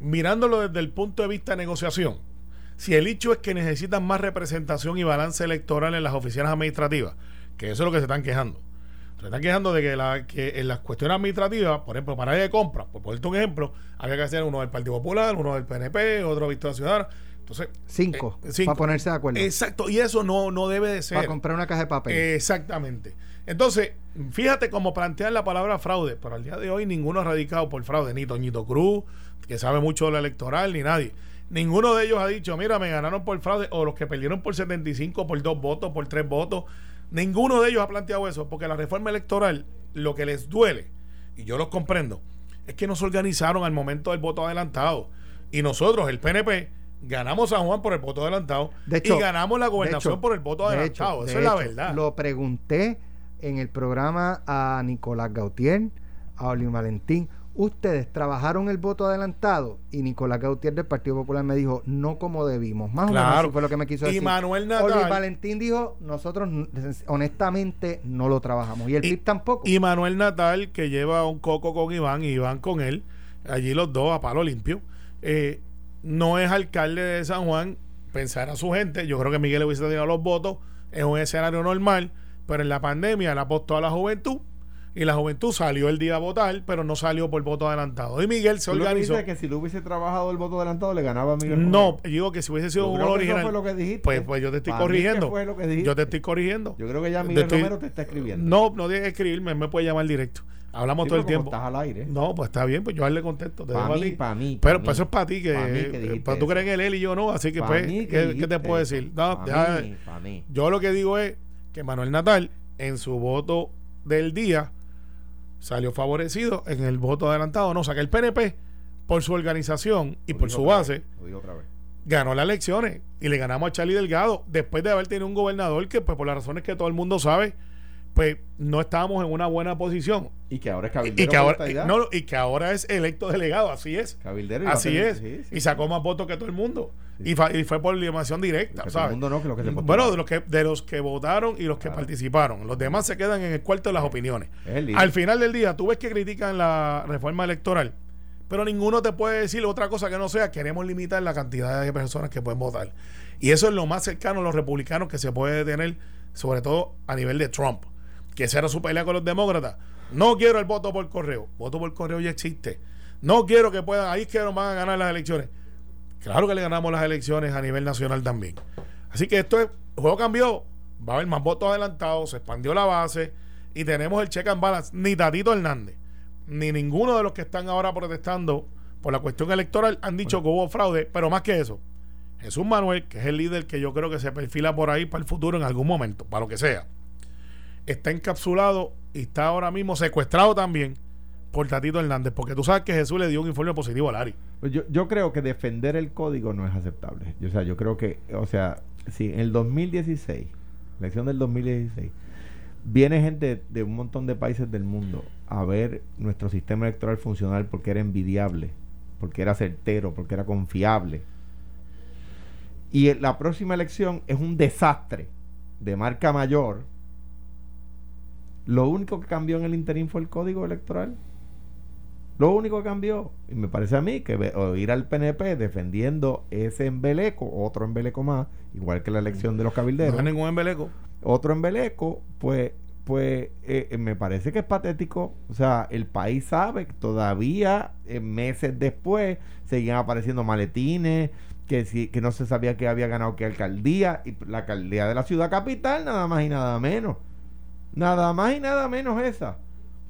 S3: mirándolo desde el punto de vista de negociación, si el hecho es que necesitan más representación y balance electoral en las oficinas administrativas, que eso es lo que se están quejando. Se están quejando de que, la, que en las cuestiones administrativas, por ejemplo, para de compra, por ponerte un ejemplo, había que hacer uno del Partido Popular, uno del PNP, otro Victoria Ciudadana. Entonces,
S2: cinco, eh, para ponerse de acuerdo.
S3: Exacto, y eso no, no debe de ser.
S2: Para comprar una caja de papel.
S3: Exactamente. Entonces, fíjate cómo plantean la palabra fraude, pero al día de hoy ninguno ha radicado por fraude, ni Toñito Cruz, que sabe mucho de la electoral, ni nadie. Ninguno de ellos ha dicho, mira, me ganaron por fraude, o los que perdieron por 75, por dos votos, por tres votos. Ninguno de ellos ha planteado eso, porque la reforma electoral, lo que les duele, y yo los comprendo, es que no se organizaron al momento del voto adelantado. Y nosotros, el PNP, ganamos a Juan por el voto adelantado y ganamos la gobernación por el voto adelantado. Eso es la verdad.
S2: Lo pregunté en el programa a Nicolás Gautier, a Oli Valentín. Ustedes trabajaron el voto adelantado y Nicolás Gautier del Partido Popular me dijo no como debimos. Más o menos fue lo que me quiso decir.
S3: Y Manuel Natal.
S2: Oli Valentín dijo nosotros honestamente no lo trabajamos y el PIB tampoco.
S3: Y Manuel Natal que lleva un coco con Iván y Iván con él, allí los dos a palo limpio. Eh, no es alcalde de San Juan, pensar a su gente. Yo creo que Miguel hubiese tenido los votos. Es un escenario normal, pero en la pandemia él apostó a la juventud y la juventud salió el día a votar, pero no salió por voto adelantado. Y Miguel se organizó.
S4: que si lo hubiese trabajado el voto adelantado le ganaba a Miguel.
S3: No, digo que si hubiese sido un original.
S4: Eso fue lo que dijiste.
S3: Pues, pues yo te estoy corrigiendo. yo te estoy corrigiendo.
S4: Yo creo que ya Miguel Romero te está escribiendo.
S3: No, no tiene que escribirme, me puede llamar directo. Hablamos todo el tiempo.
S4: Estás al aire.
S3: No, pues está bien, pues yo a él le contesto.
S4: Para mí, para mí.
S3: Pero pues eso es para ti, que, que para tú crees en él y yo no, así que pues, ¿qué, te puedo decir? No, mí, Yo lo que digo es que Manuel Natal, en su voto del día, salió favorecido en el voto adelantado. No, o sea que el PNP, por su organización y por su base, ganó las elecciones y le ganamos a Charlie Delgado después de haber tenido un gobernador que, pues por las razones que todo el mundo sabe, pues no estábamos en una buena posición.
S4: Y que ahora es cabildero.
S3: Y que ahora, no, y que ahora es electo delegado, así es.
S4: Cabildero.
S3: así es. y sacó más votos que todo el mundo. Y, fue por eliminación directa. ¿sabes?
S4: no, que que
S3: bueno, de los que, de los que votaron y los que participaron. Los demás se quedan en el cuarto de las opiniones. Al final del día, tú ves que critican la reforma electoral, pero ninguno te puede decir otra cosa que no sea queremos limitar la cantidad de personas que pueden votar. Y eso es lo más cercano a los republicanos que se puede tener, sobre todo a nivel de Trump que esa era su pelea con los demócratas. No quiero el voto por correo. Voto por correo ya existe. No quiero que puedan, ahí es que nos van a ganar las elecciones. Claro que le ganamos las elecciones a nivel nacional también. Así que esto es, el juego cambió, va a haber más votos adelantados, se expandió la base y tenemos el check and balance. Ni Tatito Hernández, ni ninguno de los que están ahora protestando por la cuestión electoral han dicho que hubo fraude, pero más que eso, Jesús Manuel, que es el líder que yo creo que se perfila por ahí para el futuro en algún momento, para lo que sea está encapsulado y está ahora mismo secuestrado también por Tatito Hernández, porque tú sabes que Jesús le dio un informe positivo a Lari.
S4: Pues yo, yo creo que defender el código no es aceptable. o sea, yo creo que, o sea, si en el 2016, elección del 2016, viene gente de un montón de países del mundo a ver nuestro sistema electoral funcional porque era envidiable, porque era certero, porque era confiable. Y la próxima elección es un desastre de marca mayor lo único que cambió en el interín fue el código electoral. Lo único que cambió, y me parece a mí, que oír al PNP defendiendo ese embeleco, otro embeleco más, igual que la elección de los cabilderos.
S3: No hay ningún embeleco.
S4: Otro embeleco, pues, pues eh, eh, me parece que es patético. O sea, el país sabe que todavía, eh, meses después, seguían apareciendo maletines, que, si, que no se sabía que había ganado qué alcaldía, y la alcaldía de la ciudad capital, nada más y nada menos. Nada más y nada menos esa.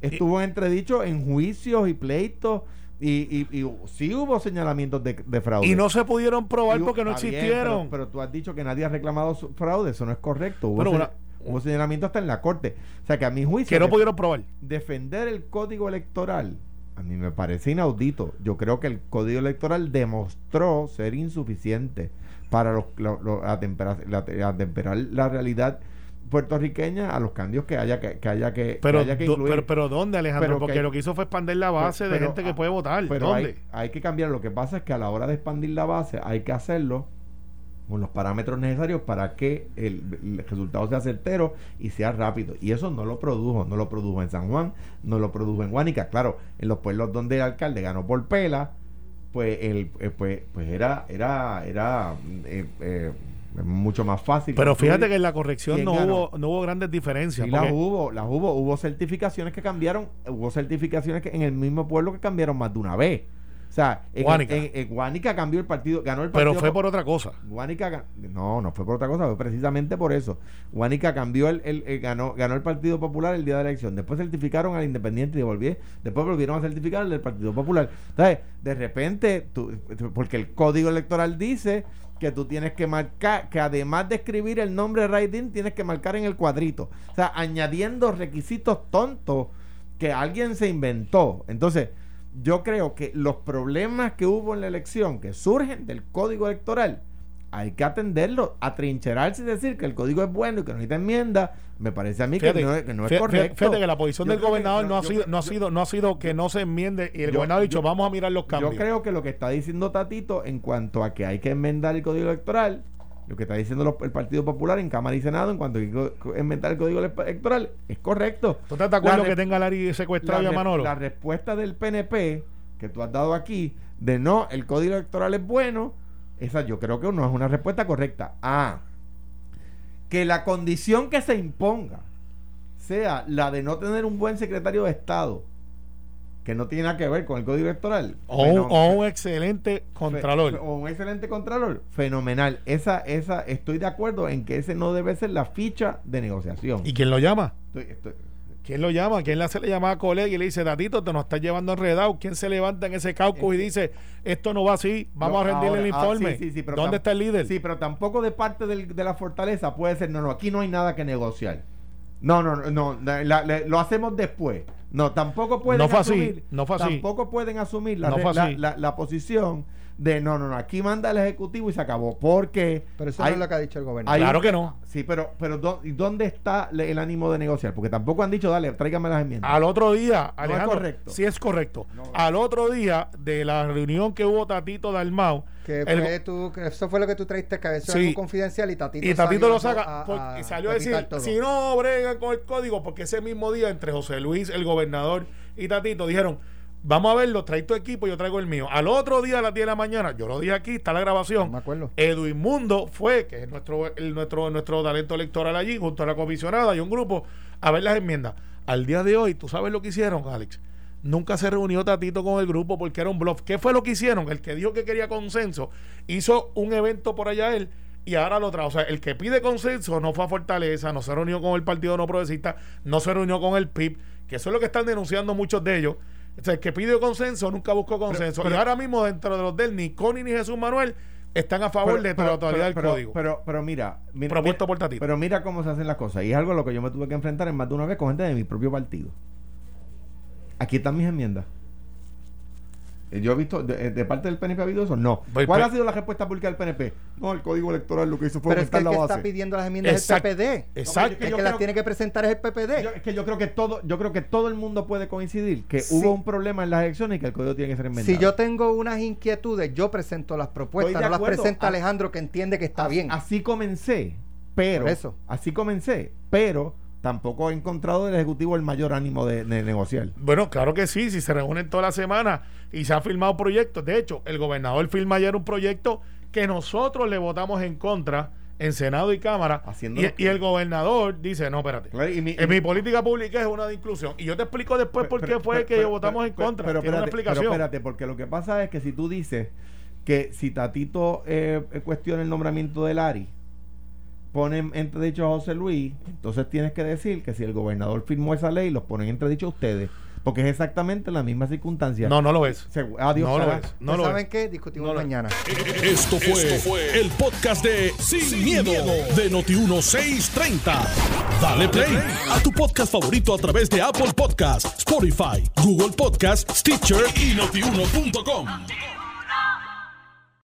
S4: Estuvo entredicho en juicios y pleitos Y, y, sí hubo señalamientos de, fraude.
S3: Y no se pudieron probar porque no existieron.
S4: pero, tú has dicho que nadie ha reclamado fraude, eso no es correcto. Hubo, hubo señalamientos hasta en la corte. O sea que a mi juicio...
S3: Que no pudieron probar.
S4: Defender el código electoral a mí me parece inaudito. Yo creo que el código electoral demostró ser insuficiente para los, atemperar, la realidad puertorriqueña a los cambios que haya que, haya que,
S3: pero,
S4: haya que
S3: incluir. Pero, ¿dónde, Alejandro? Porque lo que hizo fue expandir la base de gente que puede votar.
S4: Pero ¿Dónde? Hay, que cambiar. Lo que pasa es que a la hora de expandir la base hay que hacerlo con los parámetros necesarios para que el, resultado sea certero y sea rápido. Y eso no lo produjo. No lo produjo en San Juan, no lo produjo en Guánica. Claro, en los pueblos donde el alcalde ganó por pela, pues, el, eh, pues, pues era, era, era eh, eh, mucho más fácil.
S3: Pero fíjate que en la corrección no hubo, no hubo grandes diferencias.
S4: las hubo, las hubo, hubo certificaciones que cambiaron, hubo certificaciones que en el mismo pueblo que cambiaron más de una vez. O sea, en Guánica. cambió el partido, ganó el partido.
S3: Pero fue por otra cosa.
S4: Guánica, no, no fue por otra cosa, fue precisamente por eso. Guánica cambió el, el, ganó, ganó el Partido Popular el día de la elección. Después certificaron al Independiente y volví, después volvieron a certificar el del Partido Popular. Entonces, de repente, porque el código electoral dice que tú tienes que marcar, que además de escribir el nombre Raidin, tienes que marcar en el cuadrito. O sea, añadiendo requisitos tontos que alguien se inventó. Entonces, yo creo que los problemas que hubo en la elección, que surgen del código electoral, hay que atenderlos, atrincherarse y decir que el código es bueno y que no necesita enmienda, me parece a mí que, no, es correcto.
S3: Fíjate que la posición del gobernador no, ha sido, no, ha sido, no ha sido que no se enmiende y el gobernador ha dicho vamos a mirar los cambios.
S4: Yo creo que lo que está diciendo Tatito en cuanto a que hay que enmendar el código electoral, lo que está diciendo el Partido Popular en Cámara y Senado en cuanto a enmendar el código electoral es correcto.
S3: ¿Tú estás de acuerdo que tenga a Larry secuestrado a Manolo?
S4: La respuesta del PNP que tú has dado aquí de no, el código electoral es bueno, esa yo creo que no es una respuesta correcta. Ah, que la condición que se imponga sea la de no tener un buen secretario de Estado, que no tiene nada que ver con el código electoral.
S3: O, un excelente contralor.
S4: o un excelente contralor. Fenomenal. Esa, esa, estoy de acuerdo en que ese no debe ser la ficha de negociación.
S3: ¿Y quién lo llama? ¿Quién lo llama? ¿Quién le hace la llamada a colega y le dice, Tatito, te nos estás llevando enredado? ¿Quién se levanta en ese cauco y dice, esto no va así, vamos a rendirle el ah, informe? ¿Dónde está el líder?
S4: Sí, pero tampoco de parte de la fortaleza puede ser, no, no, aquí no hay nada que negociar. No, no, no, lo hacemos después. No, tampoco pueden
S3: no fue asumir, no fue
S4: tampoco pueden asumir la, la, la posición de no, no, no, aquí manda el Ejecutivo y se acabó. Porque.
S2: Pero eso no es lo que ha dicho el gobernador.
S3: Claro que no.
S4: Sí, pero, pero ¿dónde está el ánimo de negociar? Porque tampoco han dicho, dale, tráigame las enmiendas.
S3: Al otro día, Alejandro. es correcto. Sí, es correcto. Al otro día de la reunión que hubo Tatito Dalmau.
S2: Que, fue tú, eso fue lo que tú traiste, que eso sí, confidencial y Tatito,
S3: y Tatito lo saca. y salió a, decir: si no bregan con el código, porque ese mismo día entre José Luis, el gobernador, y Tatito dijeron Vamos a verlo, trae tu equipo, yo traigo el mío. Al otro día a las 10 de la mañana, yo lo dije aquí, está la grabación.
S2: me acuerdo.
S3: Edwin Mundo fue, que es nuestro, el, nuestro, nuestro talento electoral allí, junto a la comisionada y un grupo, a ver las enmiendas. Al día de hoy, ¿tú sabes lo que hicieron, Alex? Nunca se reunió Tatito con el grupo porque era un bluff. ¿Qué fue lo que hicieron? El que dijo que quería consenso hizo un evento por allá él y ahora lo trae. O sea, el que pide consenso no fue a Fortaleza, no se reunió con el Partido No Progresista, no se reunió con el PIB, que eso es lo que están denunciando muchos de ellos o el que pide consenso nunca buscó consenso. y ahora mismo dentro de los del ni Connie ni Jesús Manuel están a favor de la totalidad del código.
S4: Pero, pero mira, mira
S3: propuesto por
S4: Pero mira cómo se hacen las cosas. Y es algo a lo que yo me tuve que enfrentar en más de una vez con gente de mi propio partido. Aquí están mis enmiendas. Eh, yo he visto, de, parte del PNP ha habido eso, no. Pues, ¿Cuál pues, ha sido la respuesta pública del PNP? No, el código electoral lo que hizo fue
S2: Pero es que el que está pidiendo las enmiendas es el PPD.
S3: Exacto.
S2: el que las tiene que presentar es el PPD.
S4: es que yo creo que todo, yo creo que todo el mundo puede coincidir que hubo un problema en las elecciones y que el código tiene que ser enmendado.
S2: Si yo tengo unas inquietudes, yo presento las propuestas, no las presenta Alejandro que entiende que está bien.
S4: Así comencé, pero eso. así comencé, pero tampoco he encontrado del Ejecutivo el mayor ánimo de, negociar.
S3: Bueno, claro que sí, si se reúnen toda la semana y se han firmado proyectos. De hecho, el gobernador firma ayer un proyecto que nosotros le votamos en contra en Senado y Cámara. Y, el gobernador dice, no, espérate. en mi política pública es una de inclusión. Y yo te explico después por qué fue que votamos en contra.
S4: Pero, espérate, explicación. espérate, porque lo que pasa es que si tú dices que si Tatito eh, cuestiona el nombramiento de Lari, ponen entredicho a José Luis, entonces tienes que decir que si el gobernador firmó esa ley, los ponen entredicho a ustedes. porque es exactamente la misma circunstancia.
S3: No, no lo es.
S2: adiós. No lo es. No lo ¿Saben qué? Discutimos mañana.
S1: Esto fue, el podcast de Sin, miedo, de Noti1630. Dale play a tu podcast favorito a través de Apple Podcasts, Spotify, Google Podcasts, Stitcher y notiuno.com.